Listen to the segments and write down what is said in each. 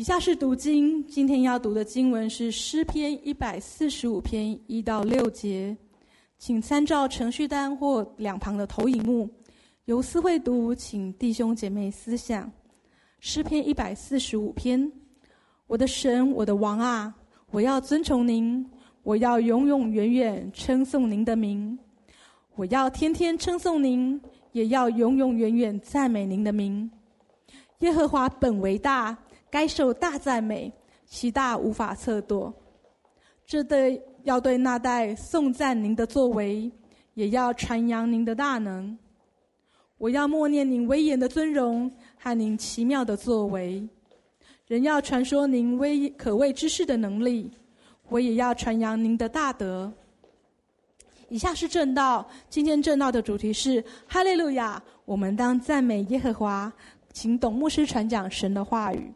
以下是读经，今天要读的经文是诗篇一百四十五篇一到六节，请参照程序单或两旁的投影幕。由思会读，请弟兄姐妹思想。诗篇一百四十五篇，我的神，我的王啊，我要尊崇您，我要永永远远称颂您的名，我要天天称颂您，也要永永远远赞美您的名。耶和华本为大。该受大赞美，其大无法测度。这对要对那代颂赞您的作为，也要传扬您的大能。我要默念您威严的尊荣和您奇妙的作为，人要传说您威可畏之事的能力，我也要传扬您的大德。以下是正道，今天正道的主题是哈利路亚，我们当赞美耶和华。请董牧师传讲神的话语。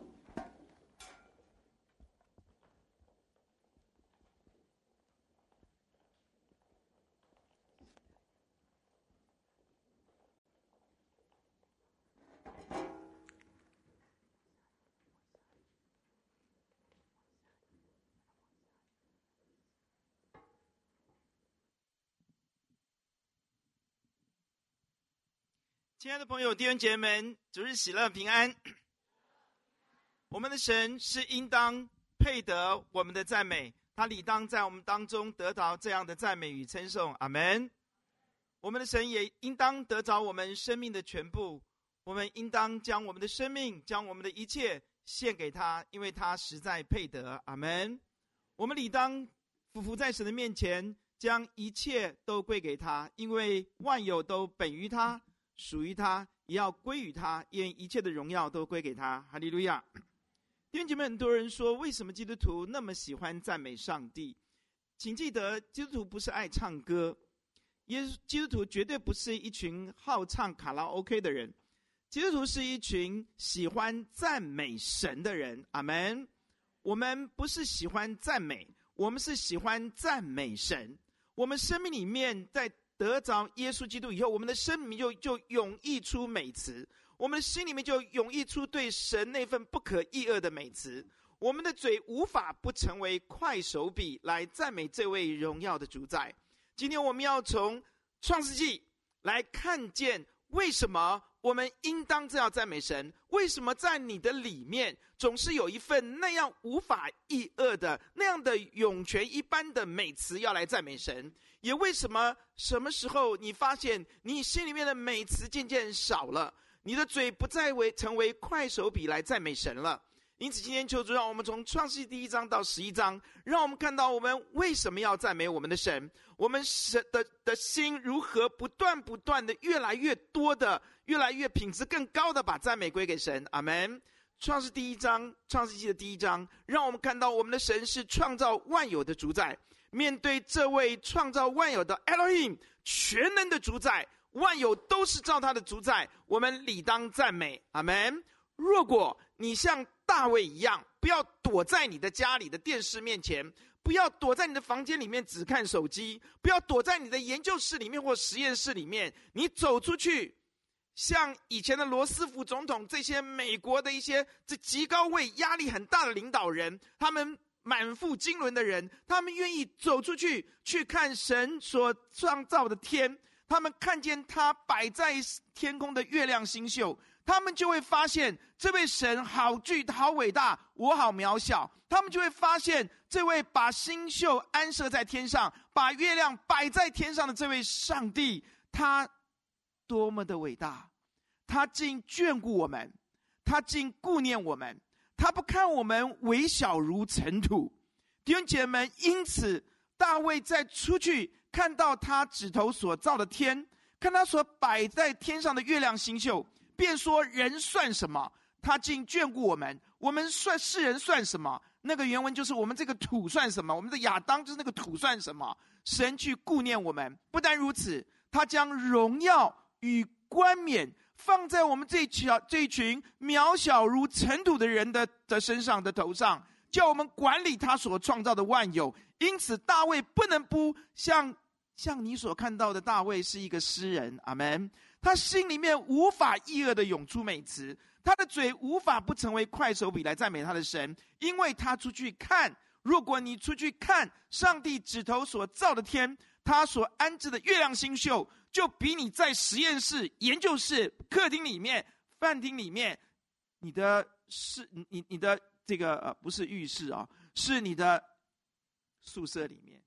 亲爱的朋友、弟兄姐妹们，主日喜乐平安。我们的神是应当配得我们的赞美，他理当在我们当中得到这样的赞美与称颂。阿门。我们的神也应当得着我们生命的全部，我们应当将我们的生命、将我们的一切献给他，因为他实在配得。阿门。我们理当俯伏在神的面前，将一切都归给他，因为万有都本于他。属于他，也要归于他，愿一切的荣耀都归给他。哈利路亚！弟兄姐妹，很多人说，为什么基督徒那么喜欢赞美上帝？请记得，基督徒不是爱唱歌，耶稣基督徒绝对不是一群好唱卡拉 OK 的人。基督徒是一群喜欢赞美神的人。阿门！我们不是喜欢赞美，我们是喜欢赞美神。我们生命里面在。得着耶稣基督以后，我们的生命就就涌溢出美词，我们的心里面就涌溢出对神那份不可抑恶的美词。我们的嘴无法不成为快手笔来赞美这位荣耀的主宰。今天我们要从创世纪来看见，为什么我们应当这样赞美神？为什么在你的里面总是有一份那样无法抑恶的那样的涌泉一般的美词要来赞美神？也为什么什么时候你发现你心里面的美词渐渐少了，你的嘴不再为成为快手笔来赞美神了？因此，今天求主让我们从创世第一章到十一章，让我们看到我们为什么要赞美我们的神，我们神的的心如何不断不断的越来越多的、越来越品质更高的把赞美归给神。阿门。创世第一章，创世纪的第一章，让我们看到我们的神是创造万有的主宰。面对这位创造万有的 Elohim 全能的主宰，万有都是照他的主宰，我们理当赞美。阿门。如果你像大卫一样，不要躲在你的家里的电视面前，不要躲在你的房间里面只看手机，不要躲在你的研究室里面或实验室里面，你走出去，像以前的罗斯福总统这些美国的一些这极高位、压力很大的领导人，他们。满腹经纶的人，他们愿意走出去去看神所创造的天，他们看见他摆在天空的月亮星宿，他们就会发现这位神好巨、好伟大，我好渺小。他们就会发现这位把星宿安设在天上，把月亮摆在天上的这位上帝，他多么的伟大，他竟眷顾我们，他竟顾念我们。他不看我们微小如尘土，弟兄姐妹们，因此大卫在出去看到他指头所造的天，看他所摆在天上的月亮星宿，便说：“人算什么？他竟眷顾我们。我们算世人算什么？那个原文就是我们这个土算什么？我们的亚当就是那个土算什么？神去顾念我们，不但如此，他将荣耀与冠冕。”放在我们这小这群渺小如尘土的人的的身上的头上，叫我们管理他所创造的万有。因此，大卫不能不像像你所看到的，大卫是一个诗人。阿门。他心里面无法抑恶的涌出美词，他的嘴无法不成为快手笔来赞美他的神，因为他出去看。如果你出去看上帝指头所造的天，他所安置的月亮星宿，就比你在实验室、研究室、客厅里面、饭厅里面，你的是你你的这个呃不是浴室啊、哦，是你的宿舍里面，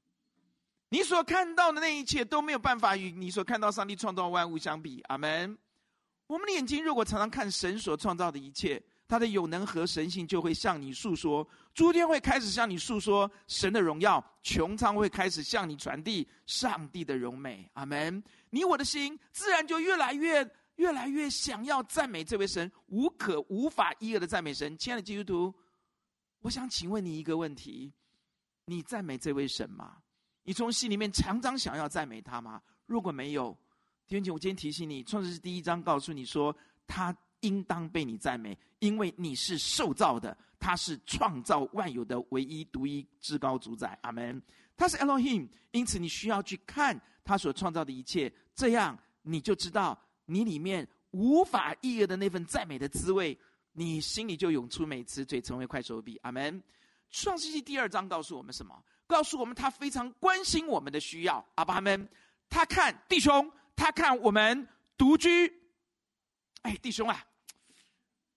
你所看到的那一切都没有办法与你所看到上帝创造万物相比。阿门。我们的眼睛如果常常看神所创造的一切。他的有能和神性就会向你诉说，诸天会开始向你诉说神的荣耀，穹苍会开始向你传递上帝的荣美。阿门！你我的心自然就越来越、越来越想要赞美这位神，无可无法一二的赞美神。亲爱的基督徒，我想请问你一个问题：你赞美这位神吗？你从心里面常常想要赞美他吗？如果没有，弟兄姐，我今天提醒你，创世记第一章告诉你说他。应当被你赞美，因为你是受造的，他是创造万有的唯一、独一、至高主宰。阿门。他是 Elohim，因此你需要去看他所创造的一切，这样你就知道你里面无法抑制的那份赞美的滋味，你心里就涌出美词，嘴成为快手笔。阿门。创世纪第二章告诉我们什么？告诉我们他非常关心我们的需要。阿爸们，他看弟兄，他看我们独居。哎，弟兄啊，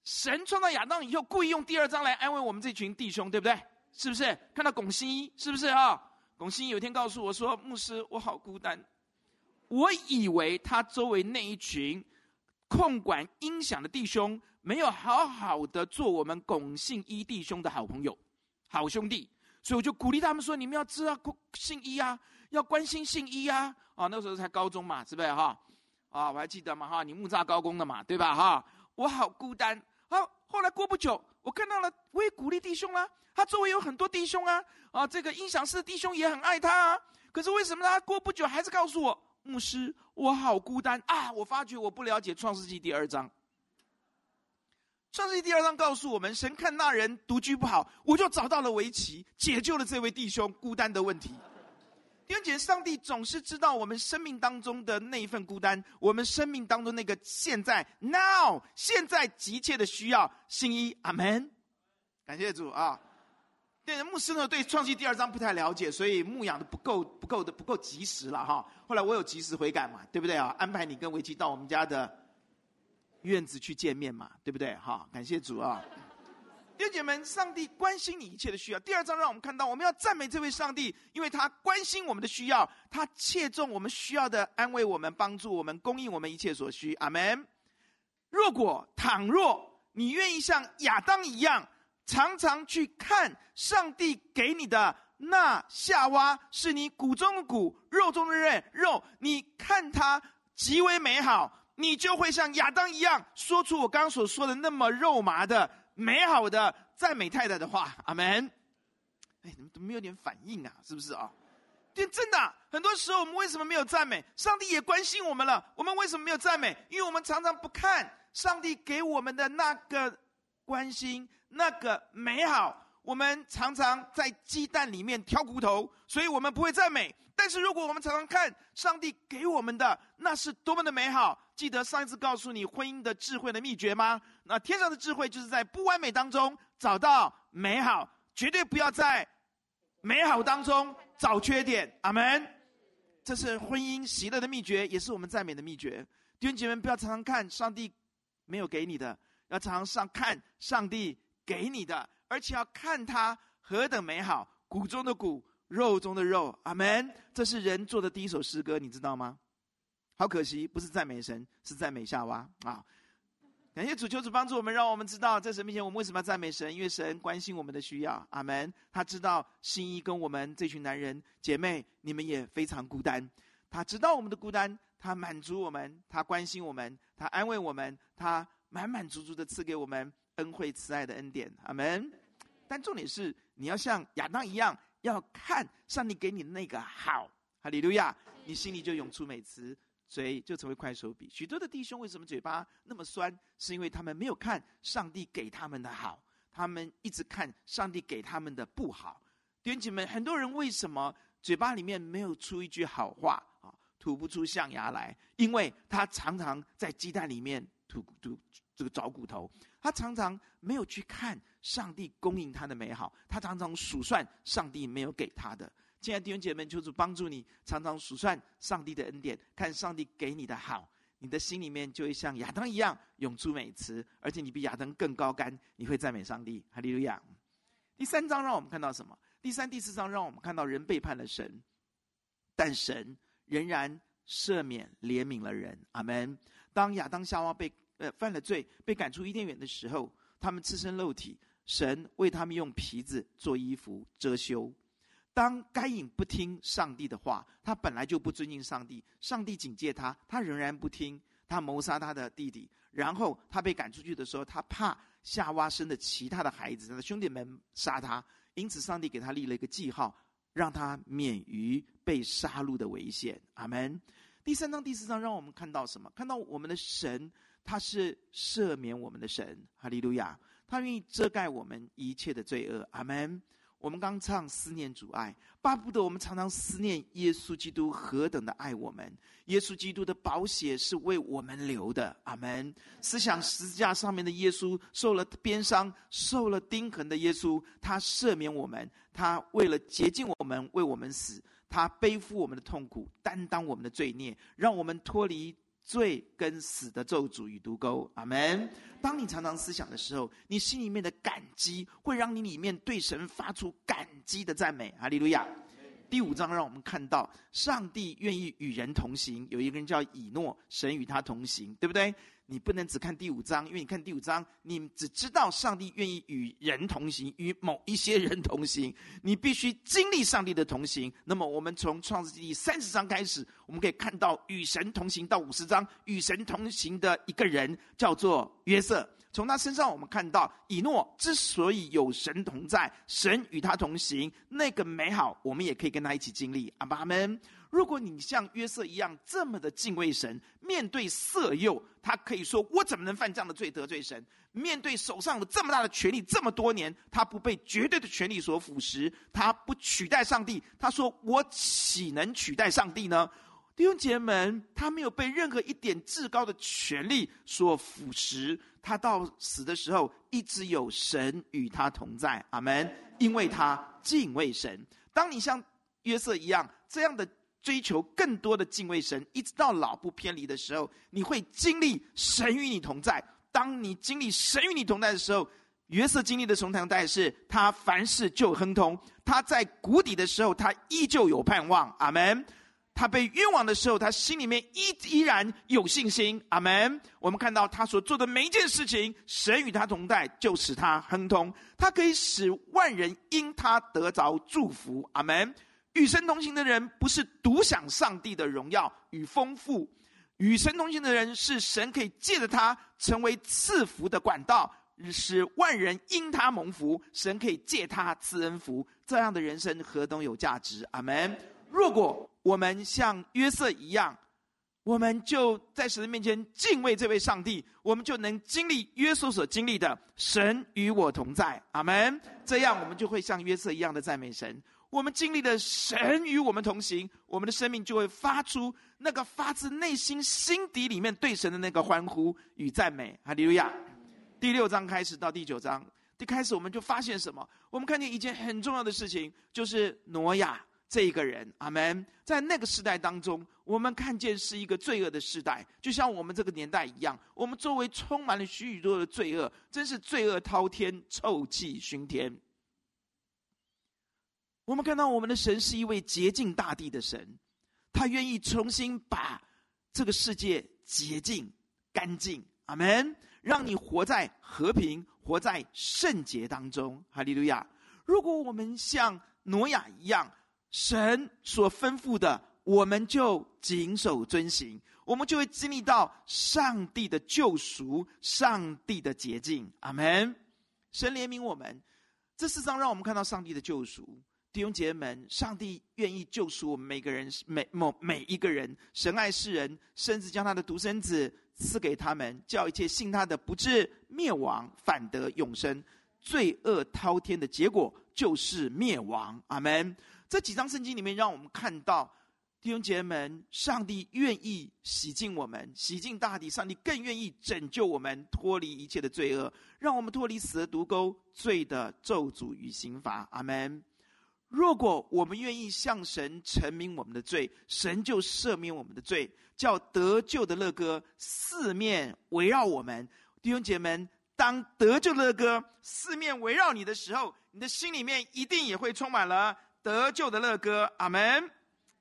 神创造亚当以后，故意用第二章来安慰我们这群弟兄，对不对？是不是？看到龚新一，是不是啊？龚新一有一天告诉我说：“牧师，我好孤单。”我以为他周围那一群控管音响的弟兄，没有好好的做我们龚信一弟兄的好朋友、好兄弟，所以我就鼓励他们说：“你们要知道信一啊，要关心信一啊。”啊，那时候才高中嘛，是不是哈？啊，我还记得嘛哈，你木栅高工的嘛，对吧哈？我好孤单。好，后来过不久，我看到了，我也鼓励弟兄啊，他周围有很多弟兄啊，啊，这个音响室的弟兄也很爱他啊。可是为什么他过不久还是告诉我，牧师，我好孤单啊？我发觉我不了解创世纪第二章。创世纪第二章告诉我们，神看那人独居不好，我就找到了围棋，解救了这位弟兄孤单的问题。弟兄姐妹，上帝总是知道我们生命当中的那一份孤单，我们生命当中那个现在 now 现在急切的需要。信一，阿门。感谢主啊！对牧师呢，对创世第二章不太了解，所以牧养的不够不够的不够及时了哈。后来我有及时悔改嘛，对不对啊？安排你跟维基到我们家的院子去见面嘛，对不对？哈，感谢主啊！弟兄姐妹们，上帝关心你一切的需要。第二章让我们看到，我们要赞美这位上帝，因为他关心我们的需要，他切中我们需要的，安慰我们，帮助我们，供应我们一切所需。阿门。如果倘若你愿意像亚当一样，常常去看上帝给你的那夏娃，是你骨中的骨，肉中的肉，肉，你看它极为美好，你就会像亚当一样，说出我刚刚所说的那么肉麻的。美好的赞美太太的话，阿门。哎，怎么怎么没有点反应啊？是不是啊？对，真的，很多时候我们为什么没有赞美？上帝也关心我们了，我们为什么没有赞美？因为我们常常不看上帝给我们的那个关心，那个美好。我们常常在鸡蛋里面挑骨头，所以我们不会赞美。但是如果我们常常看上帝给我们的，那是多么的美好。记得上一次告诉你婚姻的智慧的秘诀吗？那天上的智慧就是在不完美当中找到美好，绝对不要在美好当中找缺点。阿门。这是婚姻喜乐的秘诀，也是我们赞美的秘诀。弟兄姐妹，不要常常看上帝没有给你的，要常常看上帝给你的，而且要看他何等美好，谷中的谷，肉中的肉。阿门。这是人做的第一首诗歌，你知道吗？好可惜，不是赞美神，是赞美夏娃啊！感谢主，求主帮助我们，让我们知道在神面前我们为什么要赞美神，因为神关心我们的需要。阿门。他知道信一跟我们这群男人姐妹，你们也非常孤单。他知道我们的孤单，他满足我们，他关心我们，他安慰我们，他满满足足的赐给我们恩惠慈爱的恩典。阿门。但重点是，你要像亚当一样，要看上帝给你那个好。哈利路亚！你心里就涌出美词。嘴就成为快手笔。许多的弟兄为什么嘴巴那么酸？是因为他们没有看上帝给他们的好，他们一直看上帝给他们的不好。弟兄姐妹们，很多人为什么嘴巴里面没有出一句好话啊？吐不出象牙来，因为他常常在鸡蛋里面吐吐这个找骨头。他常常没有去看上帝供应他的美好，他常常数算上帝没有给他的。亲爱的弟兄姐妹，求主帮助你，常常数算上帝的恩典，看上帝给你的好，你的心里面就会像亚当一样涌出美词，而且你比亚当更高干，你会赞美上帝。哈利路亚。第三章让我们看到什么？第三、第四章让我们看到人背叛了神，但神仍然赦免、怜悯了人。阿门。当亚当夏娃被呃犯了罪，被赶出伊甸园的时候，他们赤身露体，神为他们用皮子做衣服遮羞。当该隐不听上帝的话，他本来就不尊敬上帝，上帝警戒他，他仍然不听，他谋杀他的弟弟。然后他被赶出去的时候，他怕夏娃生的其他的孩子，他的兄弟们杀他。因此，上帝给他立了一个记号，让他免于被杀戮的危险。阿门。第三章、第四章让我们看到什么？看到我们的神，他是赦免我们的神。哈利路亚！他愿意遮盖我们一切的罪恶。阿门。我们刚唱思念主爱，巴不得我们常常思念耶稣基督何等的爱我们。耶稣基督的宝血是为我们流的，阿门。思想十字架上面的耶稣，受了鞭伤、受了钉痕的耶稣，他赦免我们，他为了洁净我们，为我们死，他背负我们的痛苦，担当我们的罪孽，让我们脱离。罪跟死的咒诅与毒钩，阿门。当你常常思想的时候，你心里面的感激会让你里面对神发出感激的赞美，哈利路亚。第五章让我们看到上帝愿意与人同行，有一个人叫以诺，神与他同行，对不对？你不能只看第五章，因为你看第五章，你只知道上帝愿意与人同行，与某一些人同行。你必须经历上帝的同行。那么，我们从创世纪三十章开始，我们可以看到与神同行到五十章，与神同行的一个人叫做约瑟。从他身上，我们看到以诺之所以有神同在，神与他同行，那个美好，我们也可以跟他一起经历。阿们。如果你像约瑟一样这么的敬畏神，面对色诱，他可以说：“我怎么能犯这样的罪得罪神？”面对手上有这么大的权力，这么多年，他不被绝对的权力所腐蚀，他不取代上帝。他说：“我岂能取代上帝呢？”弟兄姐妹们，他没有被任何一点至高的权力所腐蚀，他到死的时候一直有神与他同在。阿门。因为他敬畏神。当你像约瑟一样这样的。追求更多的敬畏神，一直到老不偏离的时候，你会经历神与你同在。当你经历神与你同在的时候，约瑟经历的从头到尾是他凡事就亨通。他在谷底的时候，他依旧有盼望。阿门。他被冤枉的时候，他心里面依依然有信心。阿门。我们看到他所做的每一件事情，神与他同在，就使他亨通。他可以使万人因他得着祝福。阿门。与神同行的人，不是独享上帝的荣耀与丰富；与神同行的人，是神可以借着他成为赐福的管道，使万人因他蒙福。神可以借他赐恩福，这样的人生何等有价值！阿门。如果我们像约瑟一样，我们就在神的面前敬畏这位上帝，我们就能经历约瑟所经历的“神与我同在”。阿门。这样，我们就会像约瑟一样的赞美神。我们经历的神与我们同行，我们的生命就会发出那个发自内心心底里面对神的那个欢呼与赞美。哈利路亚！第六章开始到第九章，一开始我们就发现什么？我们看见一件很重要的事情，就是挪亚这一个人。阿门！在那个时代当中，我们看见是一个罪恶的时代，就像我们这个年代一样，我们周围充满了许许多多的罪恶，真是罪恶滔天，臭气熏天。我们看到我们的神是一位洁净大地的神，他愿意重新把这个世界洁净干净，阿门。让你活在和平、活在圣洁当中，哈利路亚。如果我们像挪亚一样，神所吩咐的，我们就谨守遵行，我们就会经历到上帝的救赎、上帝的洁净，阿门。神怜悯我们，这世上让我们看到上帝的救赎。弟兄姐妹们，上帝愿意救赎我们每个人，每某每一个人。神爱世人，甚至将他的独生子赐给他们，叫一切信他的不至灭亡，反得永生。罪恶滔天的结果就是灭亡。阿门。这几章圣经里面，让我们看到弟兄姐妹们，上帝愿意洗净我们，洗净大地。上帝更愿意拯救我们，脱离一切的罪恶，让我们脱离死的毒钩、罪的咒诅与刑罚。阿门。如果我们愿意向神陈明我们的罪，神就赦免我们的罪，叫得救的乐歌四面围绕我们。弟兄姐妹们，当得救的乐歌四面围绕你的时候，你的心里面一定也会充满了得救的乐歌。阿门。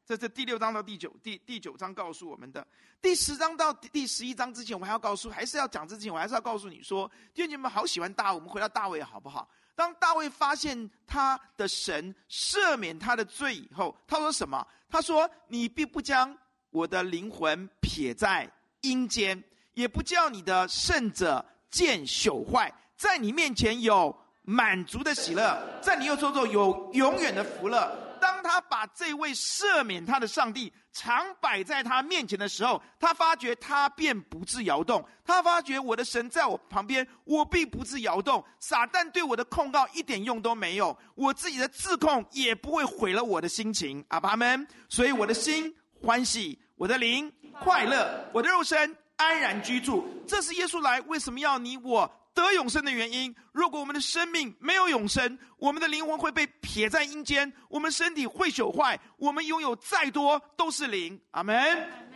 这是第六章到第九第第九章告诉我们的。第十章到第十一章之前，我还要告诉，还是要讲之前，我还是要告诉你说，弟兄姐妹们好喜欢大卫，我们回到大卫好不好？当大卫发现他的神赦免他的罪以后，他说什么？他说：“你必不将我的灵魂撇在阴间，也不叫你的圣者见朽坏。在你面前有满足的喜乐，在你右手中有永远的福乐。”当他把这位赦免他的上帝常摆在他面前的时候，他发觉他便不自摇动。他发觉我的神在我旁边，我必不自摇动。撒旦对我的控告一点用都没有，我自己的自控也不会毁了我的心情。阿爸们，所以我的心欢喜，我的灵快乐，我的肉身安然居住。这是耶稣来为什么要你我？得永生的原因，如果我们的生命没有永生，我们的灵魂会被撇在阴间，我们身体会朽坏，我们拥有再多都是零。阿门。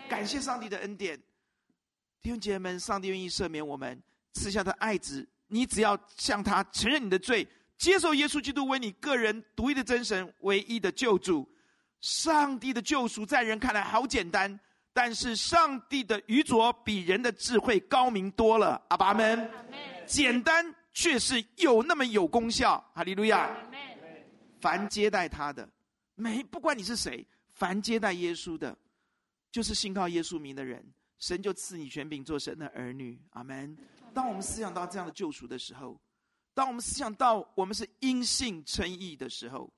感谢上帝的恩典，弟兄姐妹们，上帝愿意赦免我们，赐下的爱子。你只要向他承认你的罪，接受耶稣基督为你个人独一的真神、唯一的救主。上帝的救赎在人看来好简单，但是上帝的愚拙比人的智慧高明多了。阿爸们。简单却是有那么有功效，哈利路亚！凡接待他的，没不管你是谁，凡接待耶稣的，就是信靠耶稣名的人，神就赐你权柄做神的儿女。阿门。当我们思想到这样的救赎的时候，当我们思想到我们是因信称义的时候，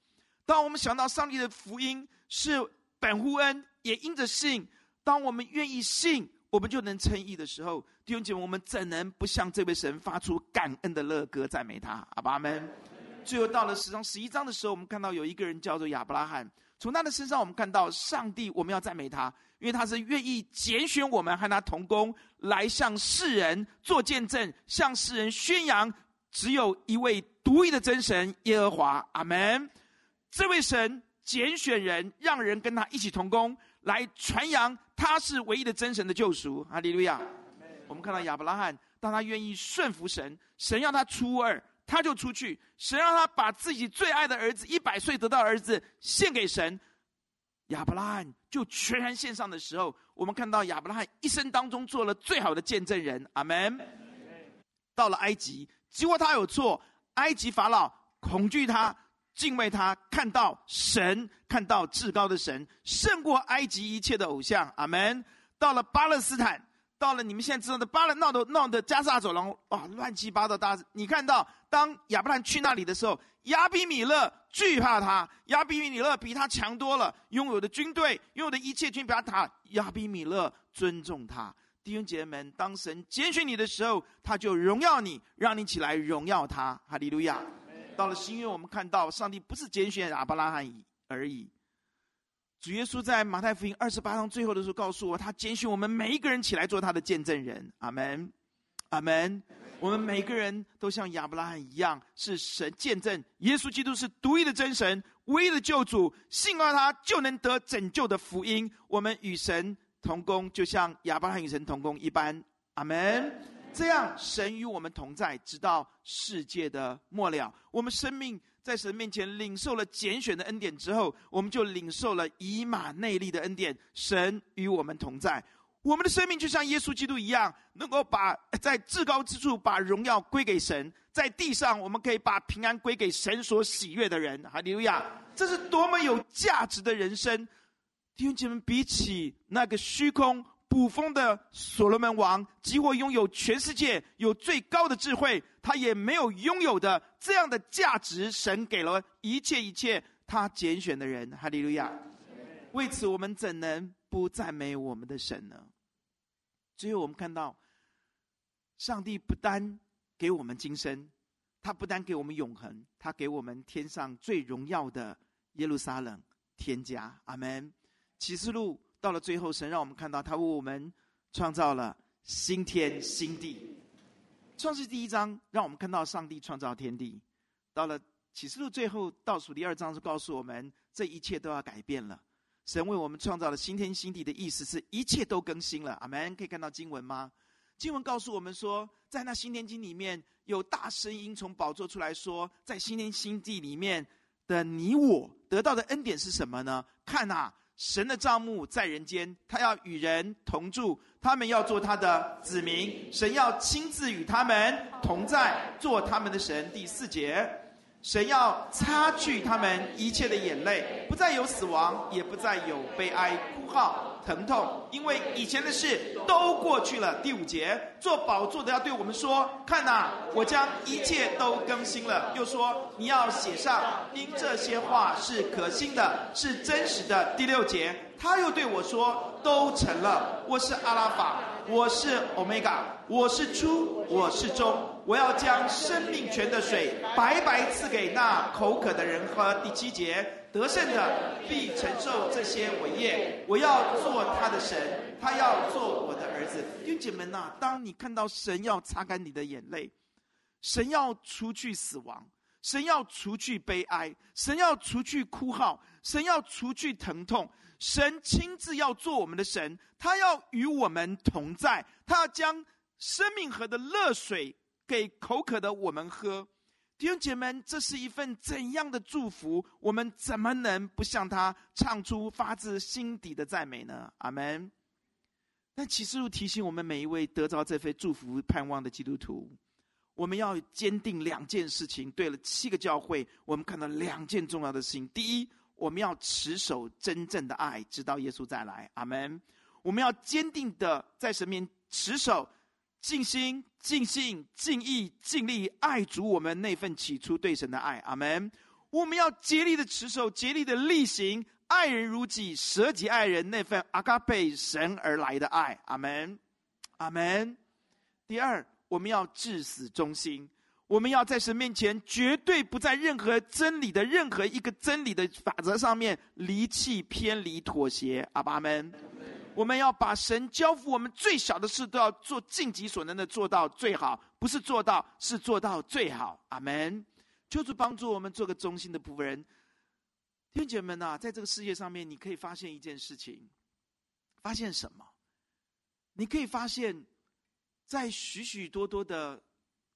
当我们想到上帝的福音是本乎恩，也因着信，当我们愿意信。我们就能称义的时候，弟兄姐妹，我们怎能不向这位神发出感恩的乐歌，赞美他？阿爸们。最后到了十章十一章的时候，我们看到有一个人叫做亚伯拉罕，从他的身上，我们看到上帝，我们要赞美他，因为他是愿意拣选我们和他同工，来向世人做见证，向世人宣扬，只有一位独一的真神耶和华。阿门。这位神拣选人，让人跟他一起同工。来传扬他是唯一的真神的救赎，哈利路亚！我们看到亚伯拉罕，当他愿意顺服神，神让他出二，他就出去；神让他把自己最爱的儿子，一百岁得到儿子献给神，亚伯拉罕就全然献上的时候，我们看到亚伯拉罕一生当中做了最好的见证人，阿门。到了埃及，结果他有错，埃及法老恐惧他。敬畏他，看到神，看到至高的神，胜过埃及一切的偶像。阿门。到了巴勒斯坦，到了你们现在知道的巴勒闹的闹的加萨走廊，哇，乱七八糟大。你看到，当亚伯兰去那里的时候，亚比米勒惧怕他，亚比米勒比他强多了，拥有的军队，拥有的一切军，比他大。亚比米勒尊重他。弟兄姐妹们，当神拣选你的时候，他就荣耀你，让你起来荣耀他。哈利路亚。到了新约，我们看到上帝不是拣选亚伯拉罕而已。主耶稣在马太福音二十八章最后的时候告诉我，他拣选我们每一个人起来做他的见证人。阿门，阿门。我们每个人都像亚伯拉罕一样，是神见证耶稣基督是独一的真神、唯一的救主，信靠他就能得拯救的福音。我们与神同工，就像亚伯拉罕与神同工一般。阿门。这样，神与我们同在，直到世界的末了。我们生命在神面前领受了拣选的恩典之后，我们就领受了以马内利的恩典。神与我们同在，我们的生命就像耶稣基督一样，能够把在至高之处把荣耀归给神，在地上我们可以把平安归给神所喜悦的人。哈利路亚！这是多么有价值的人生！弟兄姐妹，比起那个虚空。捕风的所罗门王，几乎拥有全世界，有最高的智慧，他也没有拥有的这样的价值。神给了一切一切，他拣选的人，哈利路亚。为此，我们怎能不赞美我们的神呢？最后，我们看到，上帝不单给我们今生，他不单给我们永恒，他给我们天上最荣耀的耶路撒冷天家。阿门。启示录到了最后，神让我们看到他为我们创造了新天新地。创世第一章让我们看到上帝创造天地，到了启示录最后倒数第二章就告诉我们，这一切都要改变了。神为我们创造了新天新地的意思是一切都更新了。阿门。可以看到经文吗？经文告诉我们说，在那新天经里面有大声音从宝座出来说，在新天新地里面的你我得到的恩典是什么呢？看啊，神的帐幕在人间，他要与人同住，他们要做他的子民，神要亲自与他们同在，做他们的神。第四节。神要擦去他们一切的眼泪，不再有死亡，也不再有悲哀、哭号、疼痛，因为以前的事都过去了。第五节，做宝座的要对我们说：“看哪，我将一切都更新了。”又说：“你要写上，因这些话是可信的，是真实的。”第六节，他又对我说：“都成了。我是阿拉法，我是欧米伽，我是初，我是终。”我要将生命泉的水白白赐给那口渴的人喝。第七节，得胜的必承受这些伟业。我要做他的神，他要做我的儿子。弟兄姐妹们呐，当你看到神要擦干你的眼泪，神要除去死亡，神要除去悲哀，神要除去哭号，神要除去疼痛，神亲自要做我们的神，他要与我们同在，他要将生命河的乐水。给口渴的我们喝，弟兄姐妹们，这是一份怎样的祝福？我们怎么能不向他唱出发自心底的赞美呢？阿门。但启示录提醒我们每一位得着这份祝福盼望的基督徒，我们要坚定两件事情。对了，七个教会，我们看到两件重要的事情：第一，我们要持守真正的爱，直到耶稣再来。阿门。我们要坚定的在神面持守。尽心、尽性、尽意、尽力爱主我们那份起初对神的爱，阿门。我们要竭力的持守，竭力的力行，爱人如己，舍己爱人那份阿嘎贝神而来的爱，阿门，阿门。第二，我们要至死忠心，我们要在神面前绝对不在任何真理的任何一个真理的法则上面离弃、偏离、妥协，阿爸们。我们要把神交付我们最小的事，都要做尽己所能的做到最好，不是做到，是做到最好。阿门。求主帮助我们做个忠心的仆人。弟兄姐妹们呐，在这个世界上面，你可以发现一件事情，发现什么？你可以发现，在许许多多的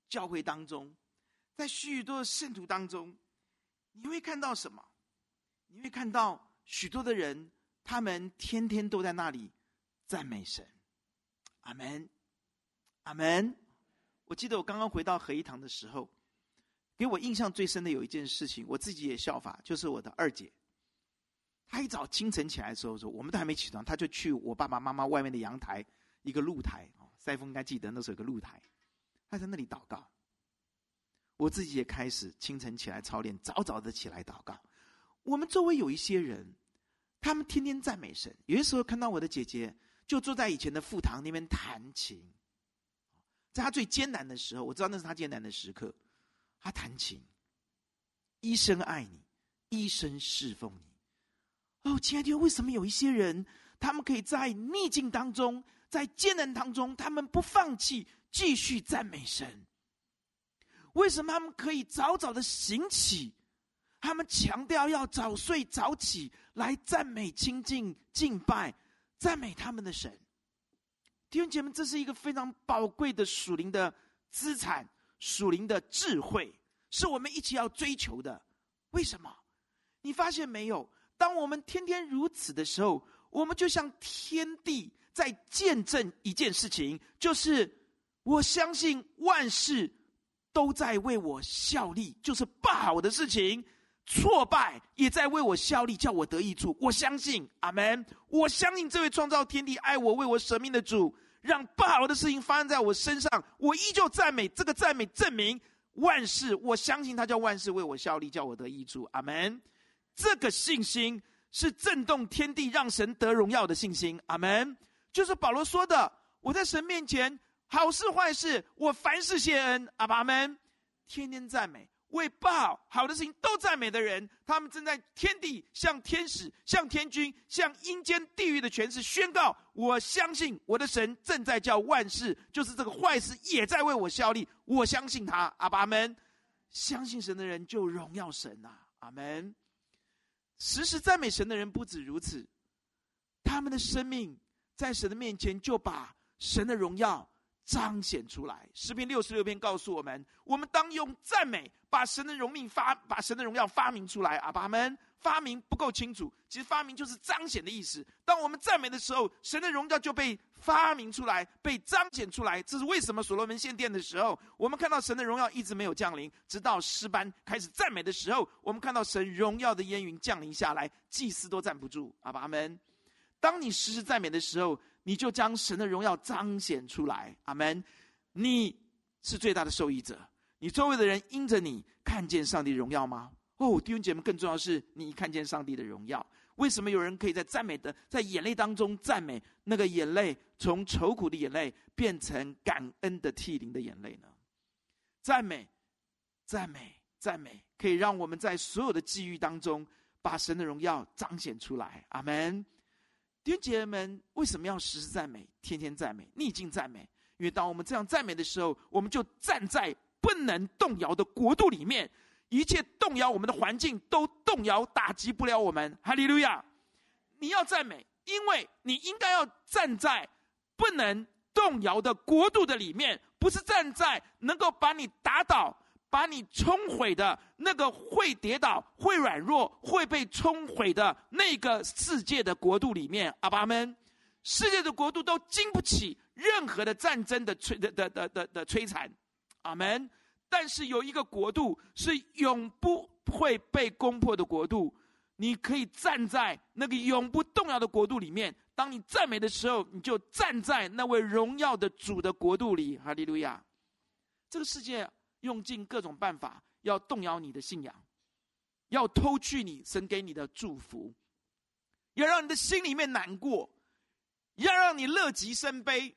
教会当中，在许许多的圣徒当中，你会看到什么？你会看到许多的人。他们天天都在那里赞美神，阿门，阿门。我记得我刚刚回到合一堂的时候，给我印象最深的有一件事情，我自己也效法，就是我的二姐。她一早清晨起来的时候，说我们都还没起床，她就去我爸爸妈妈外面的阳台一个露台，塞风应该记得那时候有个露台，她在那里祷告。我自己也开始清晨起来操练，早早的起来祷告。我们周围有一些人。他们天天赞美神。有些时候看到我的姐姐，就坐在以前的副堂那边弹琴。在她最艰难的时候，我知道那是她艰难的时刻，她弹琴，一生爱你，一生侍奉你。哦，亲爱的，为什么有一些人，他们可以在逆境当中，在艰难当中，他们不放弃，继续赞美神？为什么他们可以早早的醒起？他们强调要早睡早起来赞美、亲近、敬拜、赞美他们的神。弟兄姐妹，这是一个非常宝贵的属灵的资产、属灵的智慧，是我们一起要追求的。为什么？你发现没有？当我们天天如此的时候，我们就像天地在见证一件事情，就是我相信万事都在为我效力，就是不好的事情。挫败也在为我效力，叫我得益处。我相信，阿门。我相信这位创造天地、爱我、为我舍命的主，让不好的事情发生在我身上，我依旧赞美。这个赞美证明万事，我相信他叫万事为我效力，叫我得益处。阿门。这个信心是震动天地、让神得荣耀的信心。阿门。就是保罗说的：我在神面前，好事坏事，我凡事谢恩。阿爸们，天天赞美。为报好的事情都赞美的人，他们正在天地向天使、向天君、向阴间地狱的权势宣告：我相信我的神正在叫万事，就是这个坏事也在为我效力。我相信他，阿爸们，相信神的人就荣耀神呐，阿门。时时赞美神的人不止如此，他们的生命在神的面前就把神的荣耀。彰显出来，诗篇六十六篇告诉我们：我们当用赞美把神的荣命发，把神的荣耀发明出来。阿爸们，发明不够清楚，其实发明就是彰显的意思。当我们赞美的时候，神的荣耀就被发明出来，被彰显出来。这是为什么？所罗门献殿的时候，我们看到神的荣耀一直没有降临，直到诗班开始赞美的时候，我们看到神荣耀的烟云降临下来，祭司都站不住。阿爸们，当你时时赞美的时候。你就将神的荣耀彰显出来，阿门。你是最大的受益者，你周围的人因着你看见上帝荣耀吗？哦，弟兄姐妹，更重要的是你看见上帝的荣耀。为什么有人可以在赞美的在眼泪当中赞美，那个眼泪从愁苦的眼泪变成感恩的涕零的眼泪呢？赞美，赞美，赞美，可以让我们在所有的际遇当中把神的荣耀彰显出来，阿门。弟兄姐妹们，为什么要时时赞美、天天赞美、逆境赞美？因为当我们这样赞美的时候，我们就站在不能动摇的国度里面，一切动摇我们的环境都动摇打击不了我们。哈利路亚！你要赞美，因为你应该要站在不能动摇的国度的里面，不是站在能够把你打倒。把你冲毁的那个会跌倒、会软弱、会被冲毁的那个世界的国度里面，阿爸们，世界的国度都经不起任何的战争的摧的的的的的摧残，阿门。但是有一个国度是永不会被攻破的国度，你可以站在那个永不动摇的国度里面。当你赞美的时候，你就站在那位荣耀的主的国度里，哈利路亚。这个世界。用尽各种办法要动摇你的信仰，要偷去你神给你的祝福，要让你的心里面难过，要让你乐极生悲，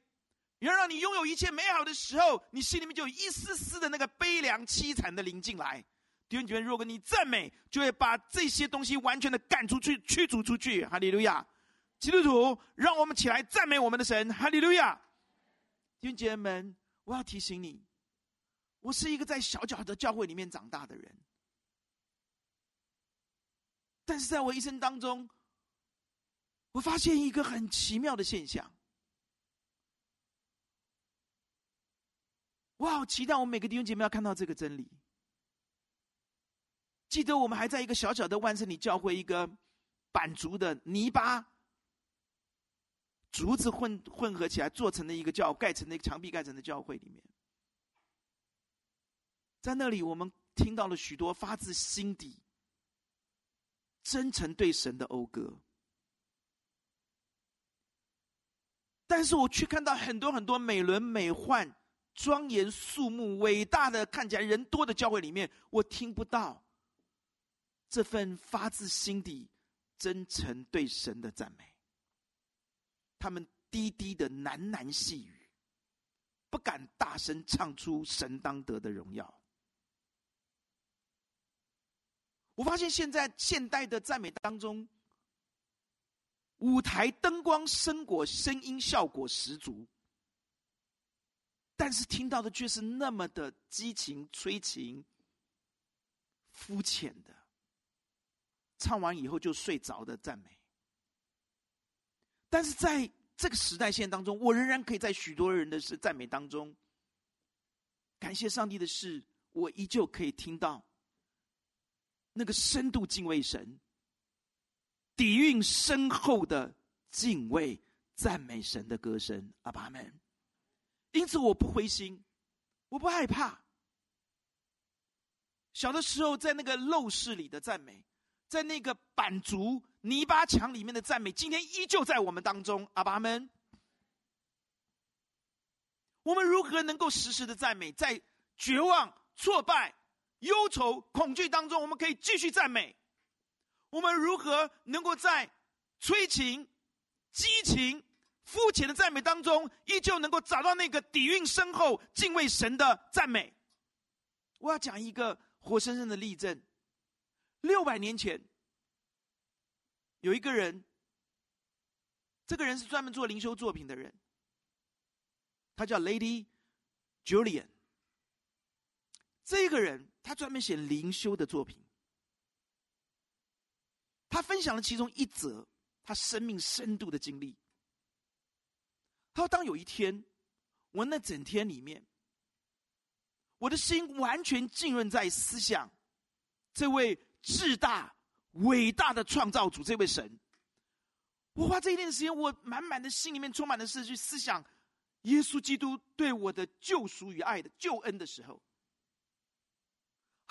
要让你拥有一切美好的时候，你心里面就有一丝丝的那个悲凉凄惨的临进来。弟兄姐妹，如果你赞美，就会把这些东西完全的赶出去、驱逐出去。哈利路亚！基督徒，让我们起来赞美我们的神。哈利路亚！弟兄姐妹们，我要提醒你。我是一个在小小的教会里面长大的人，但是在我一生当中，我发现一个很奇妙的现象。我好期待我们每个弟兄姐妹要看到这个真理。记得我们还在一个小小的万圣礼教会，一个板竹的泥巴竹子混混合起来做成的一个教盖成的一个墙壁盖成的教会里面。在那里，我们听到了许多发自心底、真诚对神的讴歌。但是我却看到很多很多美轮美奂、庄严肃穆、伟大的、看起来人多的教会里面，我听不到这份发自心底、真诚对神的赞美。他们低低的喃喃细语，不敢大声唱出神当得的荣耀。我发现现在现代的赞美当中，舞台灯光、声果、声音效果十足，但是听到的却是那么的激情、催情、肤浅的，唱完以后就睡着的赞美。但是在这个时代线当中，我仍然可以在许多人的赞美当中，感谢上帝的是，我依旧可以听到。那个深度敬畏神、底蕴深厚的敬畏、赞美神的歌声，阿爸们。因此，我不灰心，我不害怕。小的时候，在那个陋室里的赞美，在那个板竹泥巴墙里面的赞美，今天依旧在我们当中，阿爸们。我们如何能够时时的赞美，在绝望、挫败、忧愁、恐惧当中，我们可以继续赞美。我们如何能够在催情、激情、肤浅的赞美当中，依旧能够找到那个底蕴深厚、敬畏神的赞美？我要讲一个活生生的例证。六百年前，有一个人，这个人是专门做灵修作品的人，他叫 Lady Julian。这个人他专门写灵修的作品，他分享了其中一则他生命深度的经历。他说：“当有一天，我那整天里面，我的心完全浸润在思想这位。”至大伟大的创造主，这位神，我花这一天的时间，我满满的心里面充满的是去思想耶稣基督对我的救赎与爱的救恩的时候，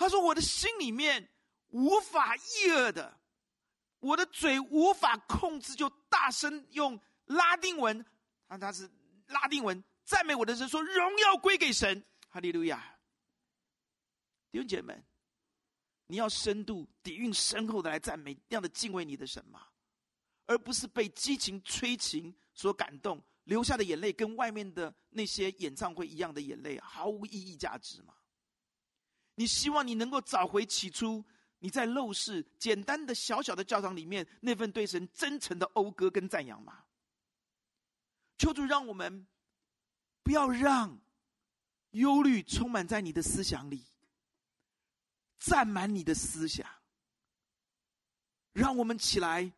他说我的心里面无法抑制的，我的嘴无法控制，就大声用拉丁文，他他是拉丁文赞美我的神，说荣耀归给神，哈利路亚，弟兄姐妹。你要深度底蕴深厚的来赞美，这样的敬畏你的神吗？而不是被激情催情所感动，流下的眼泪跟外面的那些演唱会一样的眼泪，毫无意义价值吗？你希望你能够找回起初你在陋室简单的小小的教堂里面那份对神真诚的讴歌跟赞扬吗？求主让我们不要让忧虑充满在你的思想里。占满你的思想，让我们起来，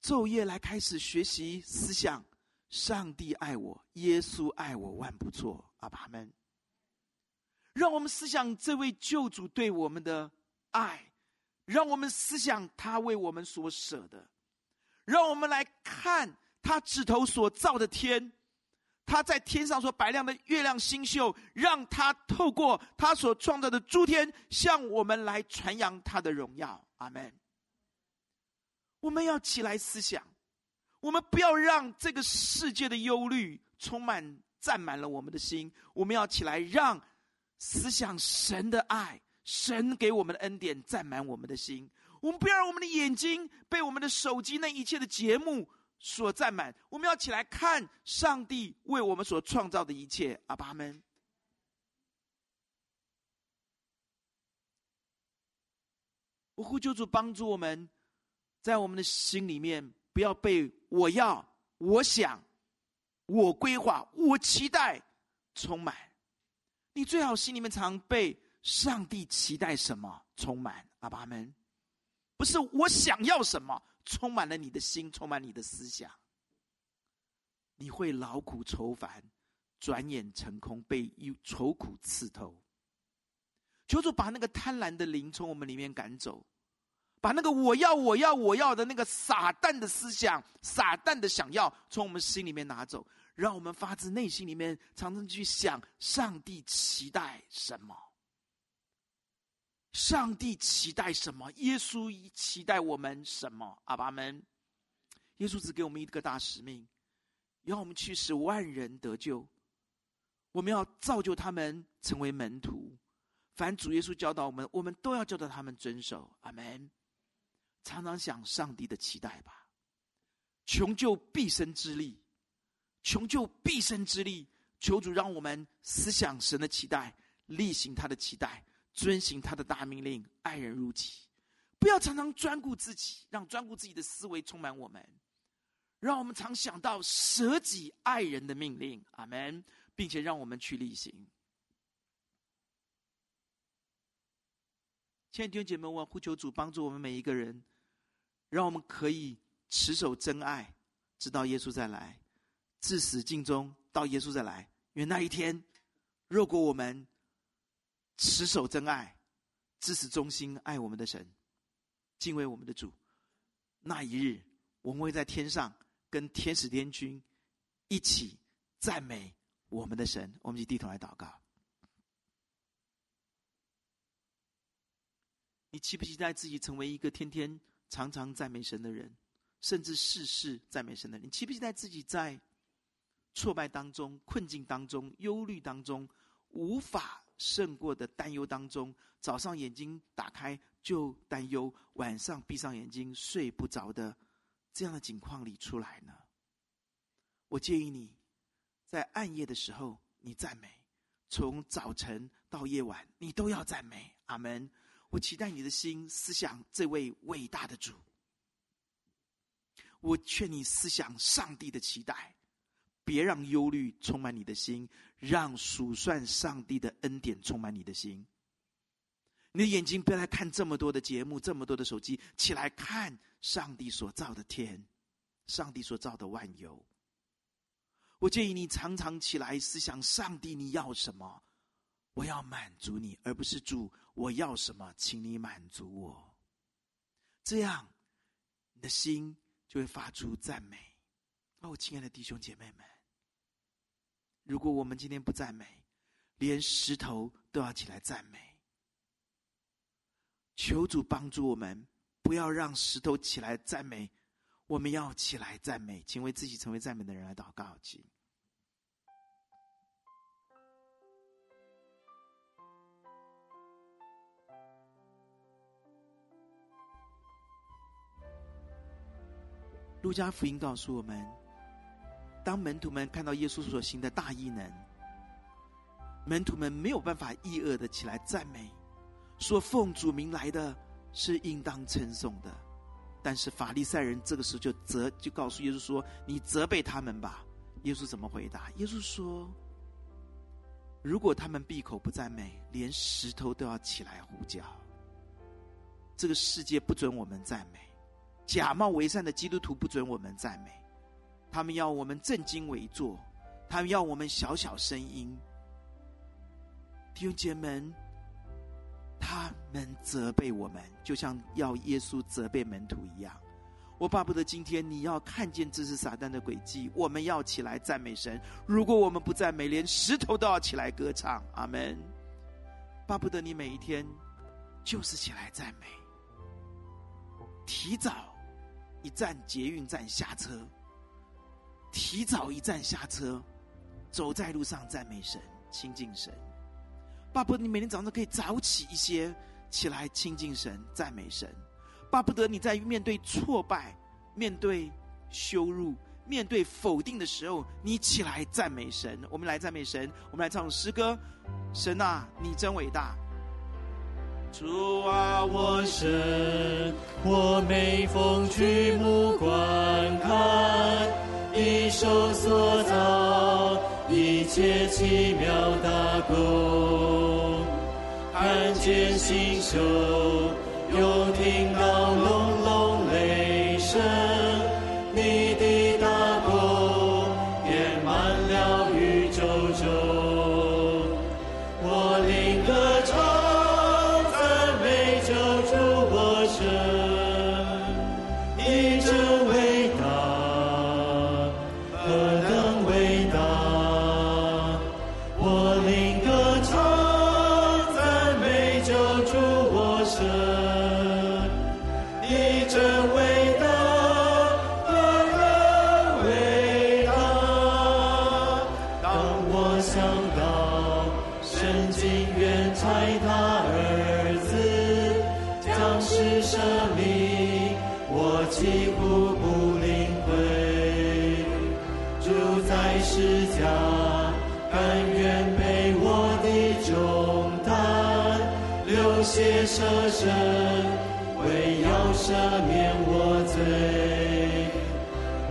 昼夜来开始学习思想。上帝爱我，耶稣爱我，万不错。阿爸们，让我们思想这位救主对我们的爱，让我们思想他为我们所舍的，让我们来看他指头所造的天。他在天上所白亮的月亮星宿，让他透过他所创造的诸天，向我们来传扬他的荣耀。阿门。我们要起来思想，我们不要让这个世界的忧虑充满、占满了我们的心。我们要起来，让思想神的爱、神给我们的恩典占满我们的心。我们不要让我们的眼睛被我们的手机那一切的节目。所占满，我们要起来看上帝为我们所创造的一切。阿爸们，我呼求主帮助我们，在我们的心里面不要被我要、我想、我规划、我期待充满。你最好心里面常被上帝期待什么充满。阿爸们，不是我想要什么。充满了你的心，充满你的思想，你会劳苦愁烦，转眼成空，被忧愁苦刺透。求主把那个贪婪的灵从我们里面赶走，把那个我要、我要、我要的那个撒旦的思想、撒旦的想要从我们心里面拿走，让我们发自内心里面常常去想：上帝期待什么？上帝期待什么？耶稣期待我们什么？阿爸们，耶稣只给我们一个大使命，要我们去使万人得救。我们要造就他们成为门徒。凡主耶稣教导我们，我们都要教导他们遵守。阿门。常常想上帝的期待吧，穷尽毕生之力，穷尽毕生之力，求主让我们思想神的期待，例行他的期待。遵行他的大命令，爱人如己，不要常常专顾自己，让专顾自己的思维充满我们，让我们常想到舍己爱人的命令，阿门，并且让我们去履行。亲爱的弟兄姐妹们，我呼求主帮助我们每一个人，让我们可以持守真爱，直到耶稣再来，至死尽忠，到耶稣再来。因为那一天，若果我们持守真爱，至死忠心爱我们的神，敬畏我们的主。那一日，我们会在天上跟天使天军一起赞美我们的神。我们一起低头来祷告。你期不期待自己成为一个天天常常赞美神的人，甚至事事赞美神的人？你期不期待自己在挫败当中、困境当中、忧虑当中无法？胜过的担忧当中，早上眼睛打开就担忧，晚上闭上眼睛睡不着的这样的境况里出来呢？我建议你，在暗夜的时候，你赞美；从早晨到夜晚，你都要赞美。阿门。我期待你的心思想这位伟大的主。我劝你思想上帝的期待，别让忧虑充满你的心，让数算上帝的恩典充满你的心。你的眼睛不要来看这么多的节目，这么多的手机，起来看上帝所造的天，上帝所造的万有。我建议你常常起来思想：上帝，你要什么？我要满足你，而不是主，我要什么，请你满足我。这样，你的心就会发出赞美。哦，亲爱的弟兄姐妹们，如果我们今天不赞美，连石头都要起来赞美。求主帮助我们，不要让石头起来赞美。我们要起来赞美，请为自己成为赞美的人来祷告。请。路加福音告诉我们，当门徒们看到耶稣所行的大异能，门徒们没有办法抑恶的起来赞美，说奉主名来的是应当称颂的。但是法利赛人这个时候就责就告诉耶稣说：“你责备他们吧。”耶稣怎么回答？耶稣说：“如果他们闭口不赞美，连石头都要起来呼叫。这个世界不准我们赞美，假冒为善的基督徒不准我们赞美，他们要我们正襟危坐，他们要我们小小声音。弟兄姐妹。”他们责备我们，就像要耶稣责备门徒一样。我巴不得今天你要看见这是撒旦的诡计。我们要起来赞美神。如果我们不赞美，连石头都要起来歌唱。阿门。巴不得你每一天就是起来赞美，提早一站捷运站下车，提早一站下车，走在路上赞美神，亲近神。巴不得你每天早上可以早起一些，起来亲近神、赞美神。巴不得你在面对挫败、面对羞辱、面对否定的时候，你起来赞美神。我们来赞美神，我们来唱诗歌。神啊，你真伟大！主啊，我神，我每逢举目观一切奇妙大工，看见星宿，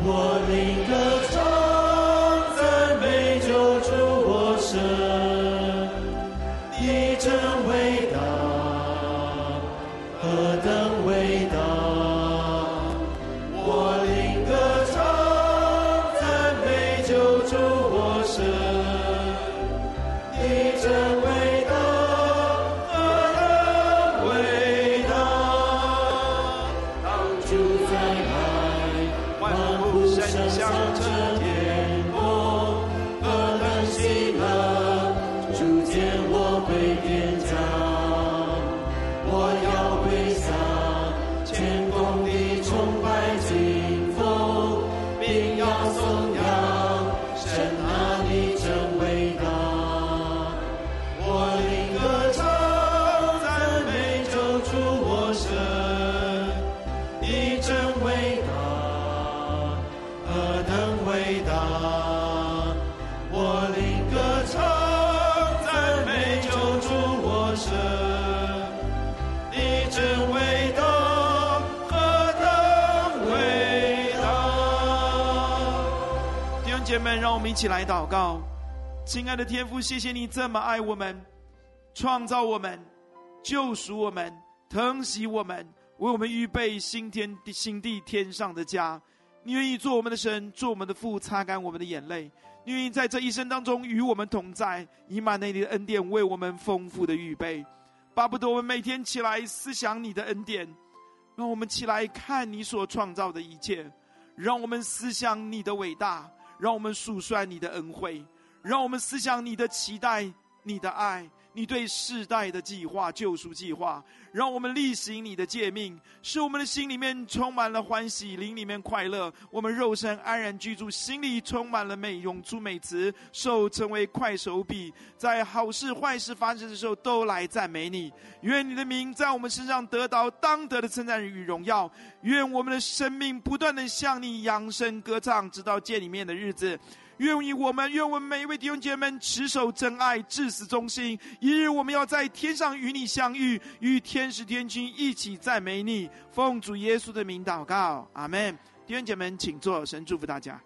我灵歌。姐妹们，让我们一起来祷告。亲爱的天父，谢谢你这么爱我们，创造我们，救赎我们，疼惜我们，为我们预备新天新地天上的家。你愿意做我们的神，做我们的父，擦干我们的眼泪。你愿意在这一生当中与我们同在，以马内利的恩典为我们丰富的预备。巴不得我们每天起来思想你的恩典，让我们起来看你所创造的一切，让我们思想你的伟大，让我们数算你的恩惠，让我们思想你的期待，你的爱。你对世代的计划、救赎计划，让我们例行你的诫命，使我们的心里面充满了欢喜，灵里面快乐。我们肉身安然居住，心里充满了美，涌出美词，手成为快手笔，在好事坏事发生的时候，都来赞美你。愿你的名在我们身上得到当得的称赞与荣耀。愿我们的生命不断的向你扬声歌唱，直到见你面的日子。愿意我们，愿我们每一位弟兄姐妹们持守真爱，至死忠心。一日我们要在天上与你相遇，与天使天君一起赞美你。奉主耶稣的名祷告，阿门。弟兄姐妹们，请坐，神祝福大家。